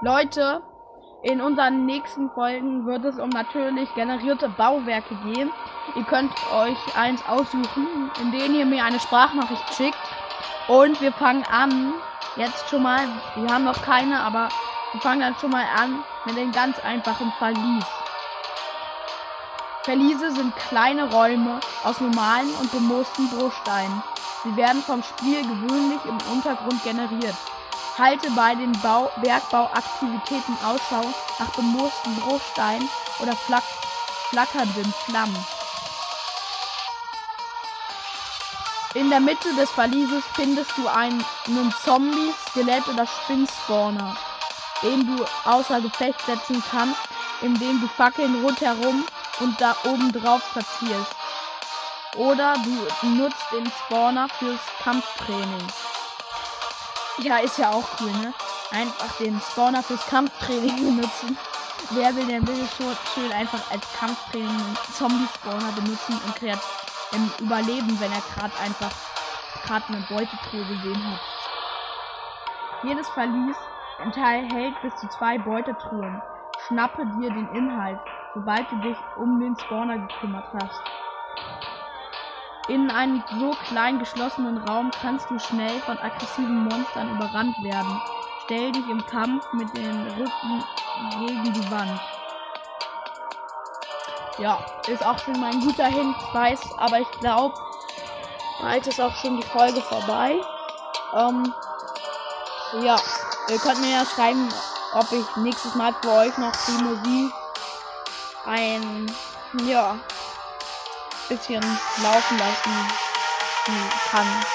Leute, in unseren nächsten Folgen wird es um natürlich generierte Bauwerke gehen. Ihr könnt euch eins aussuchen, indem ihr mir eine Sprachnachricht schickt. Und wir fangen an. Jetzt schon mal. Wir haben noch keine, aber wir fangen dann schon mal an mit den ganz einfachen Verlies. Verliese sind kleine Räume aus normalen und bemoosten Bruchsteinen. Sie werden vom Spiel gewöhnlich im Untergrund generiert. Halte bei den Bau Bergbauaktivitäten Ausschau nach bemoosten Bruchsteinen oder flack flackernden Flammen. In der Mitte des Verlieses findest du einen, einen Zombie, Skelett oder Spinnspawner, den du außer Gefecht setzen kannst, indem du Fackeln rundherum und da oben drauf platzierst. Oder du nutzt den Spawner fürs Kampftraining. Ja, ist ja auch cool, ne? Einfach den Spawner fürs Kampftraining benutzen. Wer will denn schon schön einfach als Kampftraining einen Zombie-Spawner benutzen und kreat ähm, überleben, wenn er gerade einfach gerade eine Beutetruhe gesehen hat. Jedes Verlies enthält bis zu zwei Beutetruhen. Schnappe dir den Inhalt, sobald du dich um den Spawner gekümmert hast. In einem so klein geschlossenen Raum kannst du schnell von aggressiven Monstern überrannt werden. Stell dich im Kampf mit den Rücken gegen die Wand. Ja, ist auch schon mal ein guter Hinweis, aber ich glaube, bald ist auch schon die Folge vorbei. Ähm, ja, ihr könnt mir ja schreiben, ob ich nächstes Mal für euch noch die Musik ein, ja, bisschen laufen lassen kann.